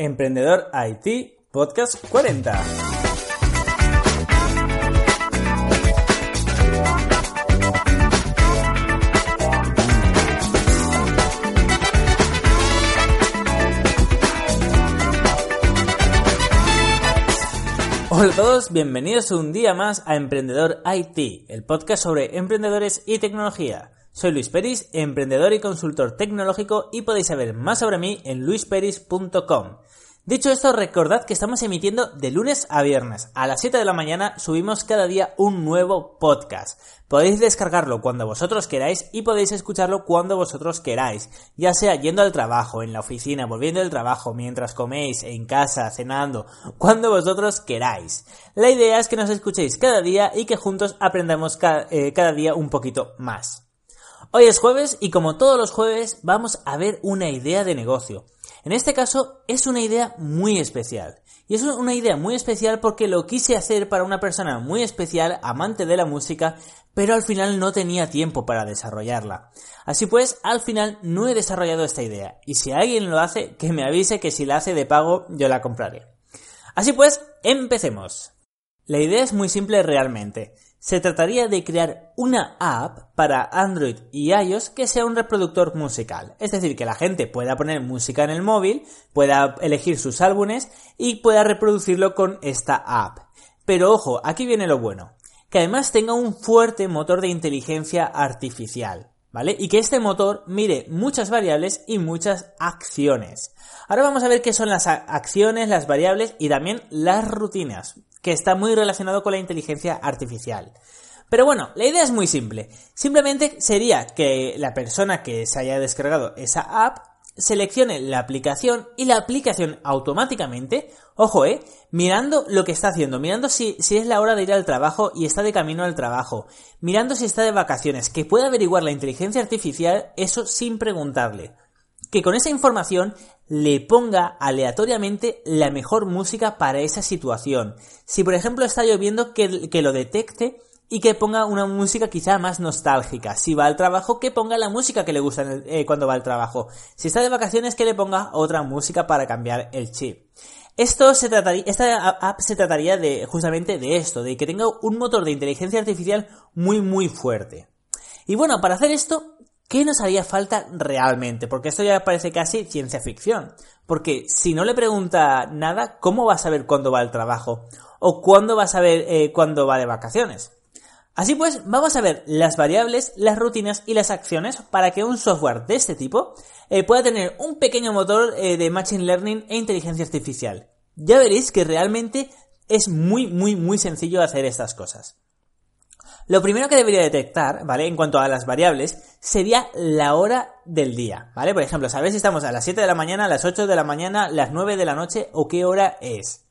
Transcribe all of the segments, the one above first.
Emprendedor IT Podcast 40. Hola a todos, bienvenidos un día más a Emprendedor IT, el podcast sobre emprendedores y tecnología. Soy Luis Peris, emprendedor y consultor tecnológico y podéis saber más sobre mí en luisperis.com. Dicho esto, recordad que estamos emitiendo de lunes a viernes. A las 7 de la mañana subimos cada día un nuevo podcast. Podéis descargarlo cuando vosotros queráis y podéis escucharlo cuando vosotros queráis, ya sea yendo al trabajo, en la oficina, volviendo del trabajo, mientras coméis, en casa, cenando, cuando vosotros queráis. La idea es que nos escuchéis cada día y que juntos aprendamos eh, cada día un poquito más. Hoy es jueves y como todos los jueves vamos a ver una idea de negocio. En este caso es una idea muy especial. Y es una idea muy especial porque lo quise hacer para una persona muy especial, amante de la música, pero al final no tenía tiempo para desarrollarla. Así pues, al final no he desarrollado esta idea. Y si alguien lo hace, que me avise que si la hace de pago, yo la compraré. Así pues, empecemos. La idea es muy simple realmente. Se trataría de crear una app para Android y iOS que sea un reproductor musical. Es decir, que la gente pueda poner música en el móvil, pueda elegir sus álbumes y pueda reproducirlo con esta app. Pero ojo, aquí viene lo bueno. Que además tenga un fuerte motor de inteligencia artificial. ¿Vale? Y que este motor mire muchas variables y muchas acciones. Ahora vamos a ver qué son las acciones, las variables y también las rutinas que está muy relacionado con la inteligencia artificial. Pero bueno, la idea es muy simple. Simplemente sería que la persona que se haya descargado esa app seleccione la aplicación y la aplicación automáticamente, ojo, eh, mirando lo que está haciendo, mirando si, si, es la hora de ir al trabajo y está de camino al trabajo, mirando si está de vacaciones, que pueda averiguar la inteligencia artificial eso sin preguntarle que con esa información le ponga aleatoriamente la mejor música para esa situación. Si por ejemplo está lloviendo, que, lo detecte y que ponga una música quizá más nostálgica. Si va al trabajo, que ponga la música que le gusta eh, cuando va al trabajo. Si está de vacaciones, que le ponga otra música para cambiar el chip. Esto se trataría, esta app se trataría de justamente de esto, de que tenga un motor de inteligencia artificial muy muy fuerte. Y bueno, para hacer esto ¿Qué nos haría falta realmente? Porque esto ya parece casi ciencia ficción. Porque si no le pregunta nada, ¿cómo va a saber cuándo va al trabajo? ¿O cuándo va a saber eh, cuándo va de vacaciones? Así pues, vamos a ver las variables, las rutinas y las acciones para que un software de este tipo eh, pueda tener un pequeño motor eh, de Machine Learning e inteligencia artificial. Ya veréis que realmente es muy, muy, muy sencillo hacer estas cosas. Lo primero que debería detectar, ¿vale? En cuanto a las variables, sería la hora del día, ¿vale? Por ejemplo, saber si estamos a las 7 de la mañana, a las 8 de la mañana, las 9 de la noche o qué hora es.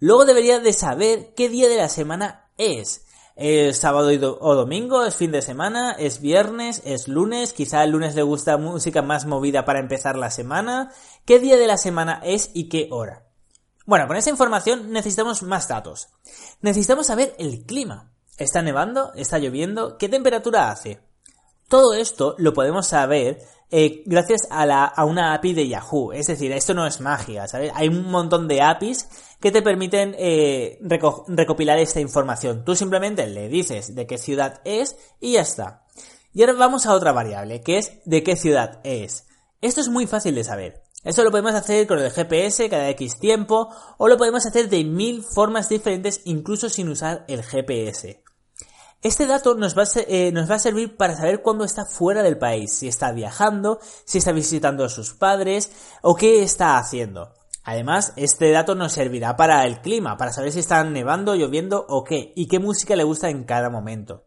Luego debería de saber qué día de la semana es. ¿Es sábado o domingo? ¿Es fin de semana? ¿Es viernes? ¿Es lunes? Quizá el lunes le gusta música más movida para empezar la semana. ¿Qué día de la semana es y qué hora? Bueno, con esa información necesitamos más datos. Necesitamos saber el clima. ¿Está nevando? ¿Está lloviendo? ¿Qué temperatura hace? Todo esto lo podemos saber eh, gracias a, una API de Yahoo. Es decir, esto no es magia, ¿sabes? Hay un montón de APIs que te permiten eh, recopilar esta información. Tú simplemente le dices de qué ciudad es y ya está. Y ahora vamos a otra variable, que es de qué ciudad es. Esto es muy fácil de saber. Esto lo podemos hacer con el GPS cada X tiempo o lo podemos hacer de mil formas diferentes incluso sin usar el GPS. Este dato nos va, a, eh, nos va a servir para saber cuándo está fuera del país, si está viajando, si está visitando a sus padres o qué está haciendo. Además, este dato nos servirá para el clima, para saber si está nevando, lloviendo o qué, y qué música le gusta en cada momento.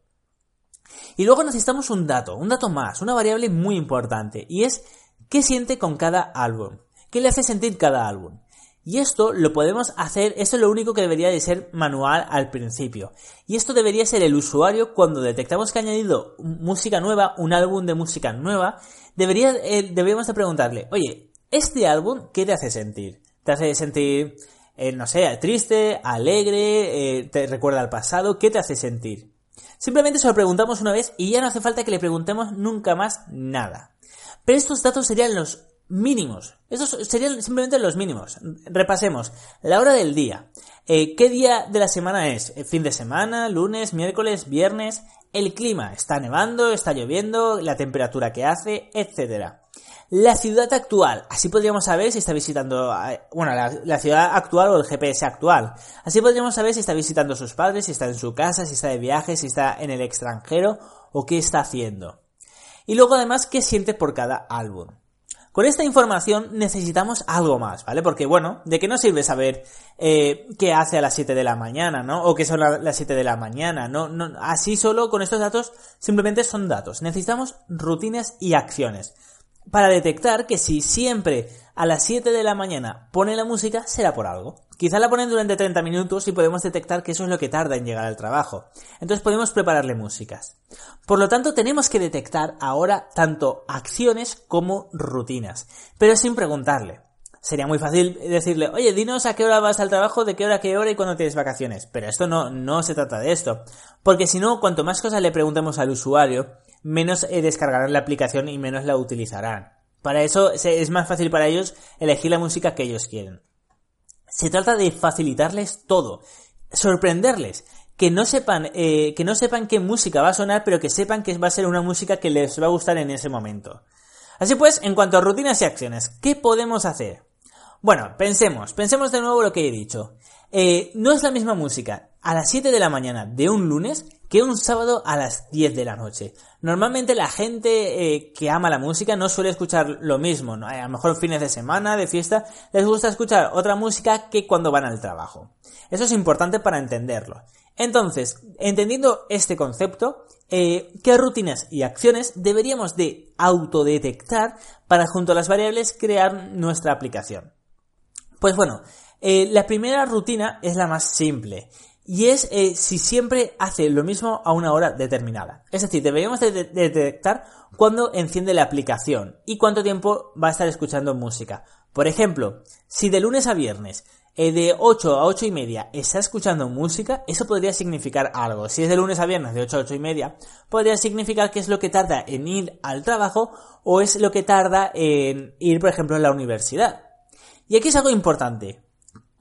Y luego necesitamos un dato, un dato más, una variable muy importante, y es qué siente con cada álbum, qué le hace sentir cada álbum. Y esto lo podemos hacer, esto es lo único que debería de ser manual al principio. Y esto debería ser el usuario cuando detectamos que ha añadido música nueva, un álbum de música nueva, eh, deberíamos de preguntarle, oye, ¿este álbum qué te hace sentir? ¿Te hace sentir, eh, no sé, triste, alegre, eh, te recuerda al pasado? ¿Qué te hace sentir? Simplemente se lo preguntamos una vez y ya no hace falta que le preguntemos nunca más nada. Pero estos datos serían los mínimos. Esos serían simplemente los mínimos. Repasemos. La hora del día. Eh, ¿Qué día de la semana es? Eh, ¿Fin de semana? ¿Lunes? ¿Miércoles? ¿Viernes? El clima. ¿Está nevando? ¿Está lloviendo? ¿La temperatura que hace? Etcétera. La ciudad actual. Así podríamos saber si está visitando, bueno, la, ciudad actual o el GPS actual. Así podríamos saber si está visitando a sus padres, si está en su casa, si está de viaje, si está en el extranjero o qué está haciendo. Y luego además qué siente por cada álbum. Con esta información necesitamos algo más, ¿vale? Porque bueno, ¿de qué nos sirve saber eh, qué hace a las 7 de la mañana, ¿no? O qué son las 7 de la mañana, ¿no? no así solo con estos datos simplemente son datos. Necesitamos rutinas y acciones para detectar que si siempre a las 7 de la mañana pone la música, será por algo. Quizá la ponen durante 30 minutos y podemos detectar que eso es lo que tarda en llegar al trabajo. Entonces podemos prepararle músicas. Por lo tanto, tenemos que detectar ahora tanto acciones como rutinas, pero sin preguntarle. Sería muy fácil decirle, oye, dinos a qué hora vas al trabajo, de qué hora a qué hora y cuándo tienes vacaciones. Pero esto no, no se trata de esto. Porque si no, cuanto más cosas le preguntemos al usuario, menos eh, descargarán la aplicación y menos la utilizarán. Para eso es más fácil para ellos elegir la música que ellos quieren. Se trata de facilitarles todo, sorprenderles, que no sepan, eh, que no sepan qué música va a sonar, pero que sepan que va a ser una música que les va a gustar en ese momento. Así pues, en cuanto a rutinas y acciones, ¿qué podemos hacer? Bueno, pensemos, pensemos de nuevo lo que he dicho. Eh, no es la misma música a las 7 de la mañana de un lunes que un sábado a las 10 de la noche. Normalmente la gente eh, que ama la música no suele escuchar lo mismo, a lo mejor fines de semana, de fiesta, les gusta escuchar otra música que cuando van al trabajo. Eso es importante para entenderlo. Entonces, entendiendo este concepto, eh, ¿qué rutinas y acciones deberíamos de autodetectar para junto a las variables crear nuestra aplicación? Pues bueno, eh, la primera rutina es la más simple y es eh, si siempre hace lo mismo a una hora determinada. Es decir, deberíamos de detectar cuándo enciende la aplicación y cuánto tiempo va a estar escuchando música. Por ejemplo, si de lunes a viernes eh, de 8 a 8 y media está escuchando música, eso podría significar algo. Si es de lunes a viernes de 8 a 8 y media, podría significar que es lo que tarda en ir al trabajo o es lo que tarda en ir, por ejemplo, a la universidad. Y aquí es algo importante.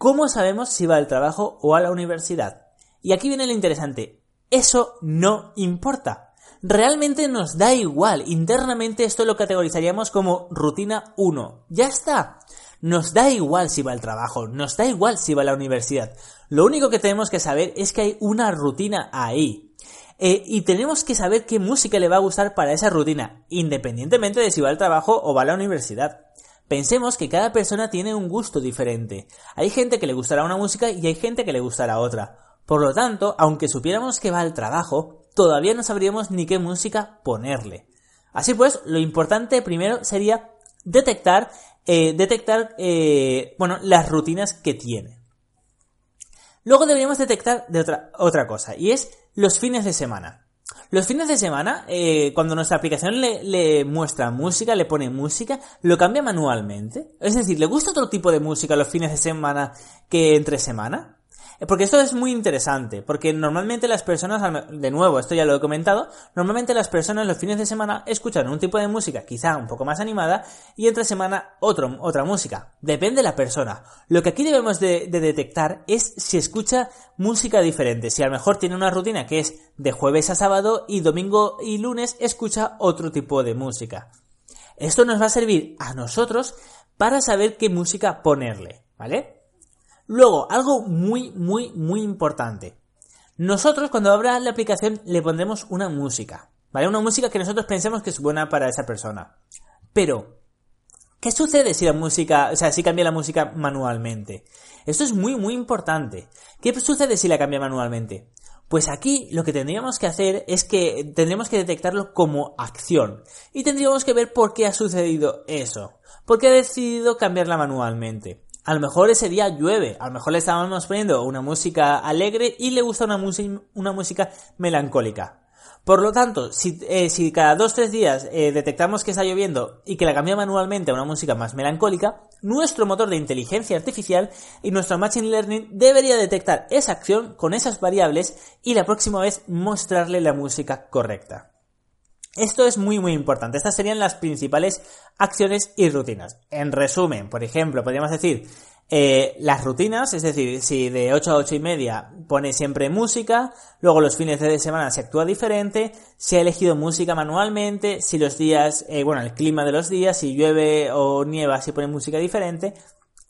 ¿Cómo sabemos si va al trabajo o a la universidad? Y aquí viene lo interesante. Eso no importa. Realmente nos da igual. Internamente esto lo categorizaríamos como rutina 1. Ya está. Nos da igual si va al trabajo, nos da igual si va a la universidad. Lo único que tenemos que saber es que hay una rutina ahí. Eh, y tenemos que saber qué música le va a gustar para esa rutina, independientemente de si va al trabajo o va a la universidad. Pensemos que cada persona tiene un gusto diferente. Hay gente que le gustará una música y hay gente que le gustará otra. Por lo tanto, aunque supiéramos que va al trabajo, todavía no sabríamos ni qué música ponerle. Así pues, lo importante primero sería detectar, eh, detectar, eh, bueno, las rutinas que tiene. Luego deberíamos detectar de otra, otra cosa, y es los fines de semana. Los fines de semana, eh, cuando nuestra aplicación le, le, muestra música, le pone música, lo cambia manualmente. Es decir, ¿le gusta otro tipo de música los fines de semana que entre semana? Porque esto es muy interesante, porque normalmente las personas, de nuevo, esto ya lo he comentado, normalmente las personas los fines de semana escuchan un tipo de música quizá un poco más animada y entre semana otra música. Depende de la persona. Lo que aquí debemos de, de detectar es si escucha música diferente, si a lo mejor tiene una rutina que es de jueves a sábado y domingo y lunes escucha otro tipo de música. Esto nos va a servir a nosotros para saber qué música ponerle, ¿vale? Luego, algo muy, muy, muy importante. Nosotros cuando abra la aplicación le pondremos una música, ¿vale? Una música que nosotros pensemos que es buena para esa persona. Pero, ¿qué sucede si la música, o sea, si cambia la música manualmente? Esto es muy, muy importante. ¿Qué sucede si la cambia manualmente? Pues aquí lo que tendríamos que hacer es que tendríamos que detectarlo como acción. Y tendríamos que ver por qué ha sucedido eso. ¿Por qué ha decidido cambiarla manualmente? A lo mejor ese día llueve, a lo mejor le estábamos poniendo una música alegre y le gusta una, una música melancólica. Por lo tanto, si, eh, cada dos o tres días eh, detectamos que está lloviendo y que la cambia manualmente a una música más melancólica, nuestro motor de inteligencia artificial y nuestro Machine Learning debería detectar esa acción con esas variables y la próxima vez mostrarle la música correcta. Esto es muy muy importante. Estas serían las principales acciones y rutinas. En resumen, por ejemplo, podríamos decir eh, las rutinas, es decir, si de 8 a 8 y media pone siempre música, luego los fines de semana se actúa diferente, si ha elegido música manualmente, si los días, eh, bueno, el clima de los días, si llueve o nieva, si pone música diferente.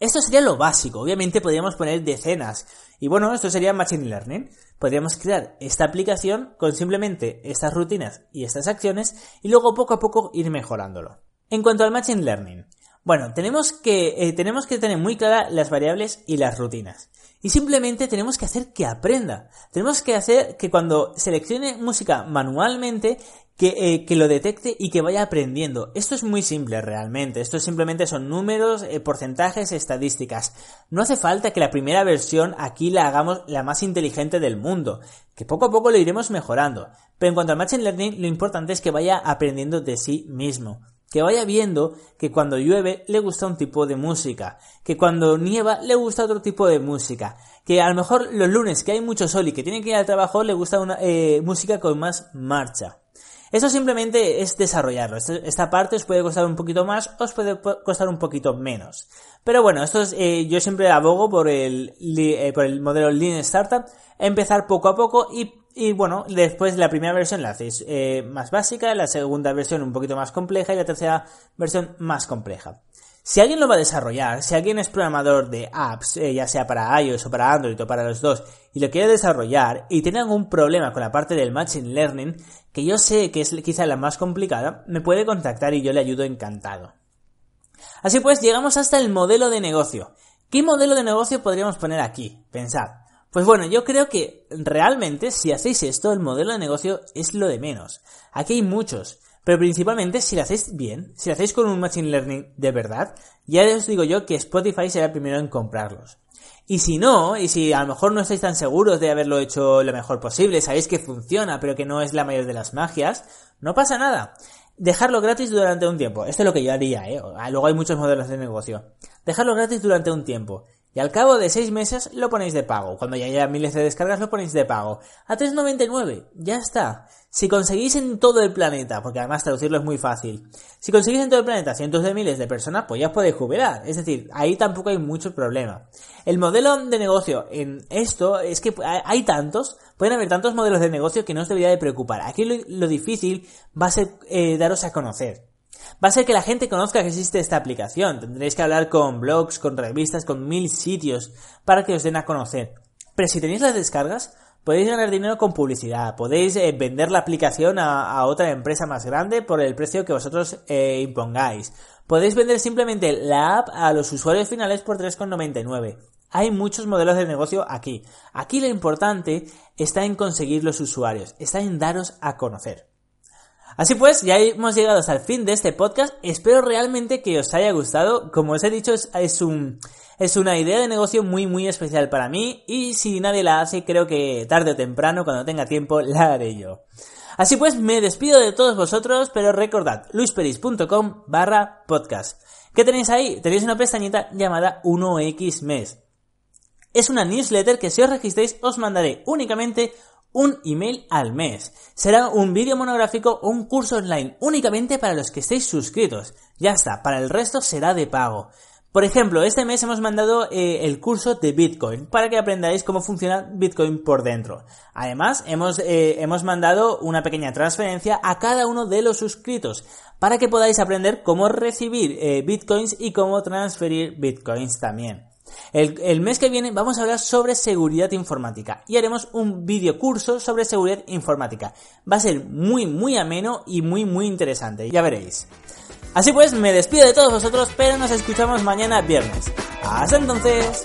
Esto sería lo básico. Obviamente podríamos poner decenas. Y bueno, esto sería Machine Learning. Podríamos crear esta aplicación con simplemente estas rutinas y estas acciones y luego poco a poco ir mejorándolo. En cuanto al Machine Learning, bueno, tenemos que, eh, tenemos que tener muy claras las variables y las rutinas. Y simplemente tenemos que hacer que aprenda. Tenemos que hacer que cuando seleccione música manualmente, que, eh, que lo detecte y que vaya aprendiendo. Esto es muy simple realmente. Esto simplemente son números, eh, porcentajes, estadísticas. No hace falta que la primera versión aquí la hagamos la más inteligente del mundo. Que poco a poco lo iremos mejorando. Pero en cuanto al Machine Learning, lo importante es que vaya aprendiendo de sí mismo que vaya viendo que cuando llueve le gusta un tipo de música, que cuando nieva le gusta otro tipo de música, que a lo mejor los lunes que hay mucho sol y que tiene que ir al trabajo le gusta una eh, música con más marcha. Eso simplemente es desarrollarlo. Esta parte os puede costar un poquito más, os puede costar un poquito menos. Pero bueno, esto es, eh, yo siempre abogo por el, eh, por el modelo Lean Startup, empezar poco a poco y y bueno, después la primera versión la hacéis eh, más básica, la segunda versión un poquito más compleja y la tercera versión más compleja. Si alguien lo va a desarrollar, si alguien es programador de apps, eh, ya sea para iOS o para Android o para los dos, y lo quiere desarrollar y tiene algún problema con la parte del Machine Learning, que yo sé que es quizá la más complicada, me puede contactar y yo le ayudo encantado. Así pues, llegamos hasta el modelo de negocio. ¿Qué modelo de negocio podríamos poner aquí? Pensad. Pues bueno, yo creo que realmente si hacéis esto, el modelo de negocio es lo de menos. Aquí hay muchos, pero principalmente si lo hacéis bien, si lo hacéis con un Machine Learning de verdad, ya os digo yo que Spotify será el primero en comprarlos. Y si no, y si a lo mejor no estáis tan seguros de haberlo hecho lo mejor posible, sabéis que funciona, pero que no es la mayor de las magias, no pasa nada. Dejarlo gratis durante un tiempo. Esto es lo que yo haría, ¿eh? Luego hay muchos modelos de negocio. Dejarlo gratis durante un tiempo. Y al cabo de 6 meses lo ponéis de pago. Cuando ya haya miles de descargas lo ponéis de pago. A 3.99. Ya está. Si conseguís en todo el planeta, porque además traducirlo es muy fácil. Si conseguís en todo el planeta cientos de miles de personas, pues ya os podéis jubilar. Es decir, ahí tampoco hay mucho problema. El modelo de negocio en esto es que hay tantos, pueden haber tantos modelos de negocio que no os debería de preocupar. Aquí lo, difícil va a ser eh, daros a conocer. Va a ser que la gente conozca que existe esta aplicación. Tendréis que hablar con blogs, con revistas, con mil sitios para que os den a conocer. Pero si tenéis las descargas, podéis ganar dinero con publicidad. Podéis eh, vender la aplicación a, otra empresa más grande por el precio que vosotros eh, impongáis. Podéis vender simplemente la app a los usuarios finales por 3,99. Hay muchos modelos de negocio aquí. Aquí lo importante está en conseguir los usuarios, está en daros a conocer. Así pues, ya hemos llegado hasta el fin de este podcast. Espero realmente que os haya gustado. Como os he dicho, es, un, es una idea de negocio muy, muy especial para mí. Y si nadie la hace, creo que tarde o temprano, cuando tenga tiempo, la haré yo. Así pues, me despido de todos vosotros, pero recordad, luisperis.com barra podcast. ¿Qué tenéis ahí? Tenéis una pestañita llamada 1X mes. Es una newsletter que si os registréis os mandaré únicamente un email al mes. Será un vídeo monográfico o un curso online únicamente para los que estéis suscritos. Ya está, para el resto será de pago. Por ejemplo, este mes hemos mandado eh, el curso de Bitcoin para que aprendáis cómo funciona Bitcoin por dentro. Además, hemos, eh, hemos mandado una pequeña transferencia a cada uno de los suscritos para que podáis aprender cómo recibir eh, Bitcoins y cómo transferir Bitcoins también. El, mes que viene vamos a hablar sobre seguridad informática y haremos un video curso sobre seguridad informática. Va a ser muy, muy ameno y muy, muy interesante, ya veréis. Así pues, me despido de todos vosotros, pero nos escuchamos mañana viernes. Hasta entonces.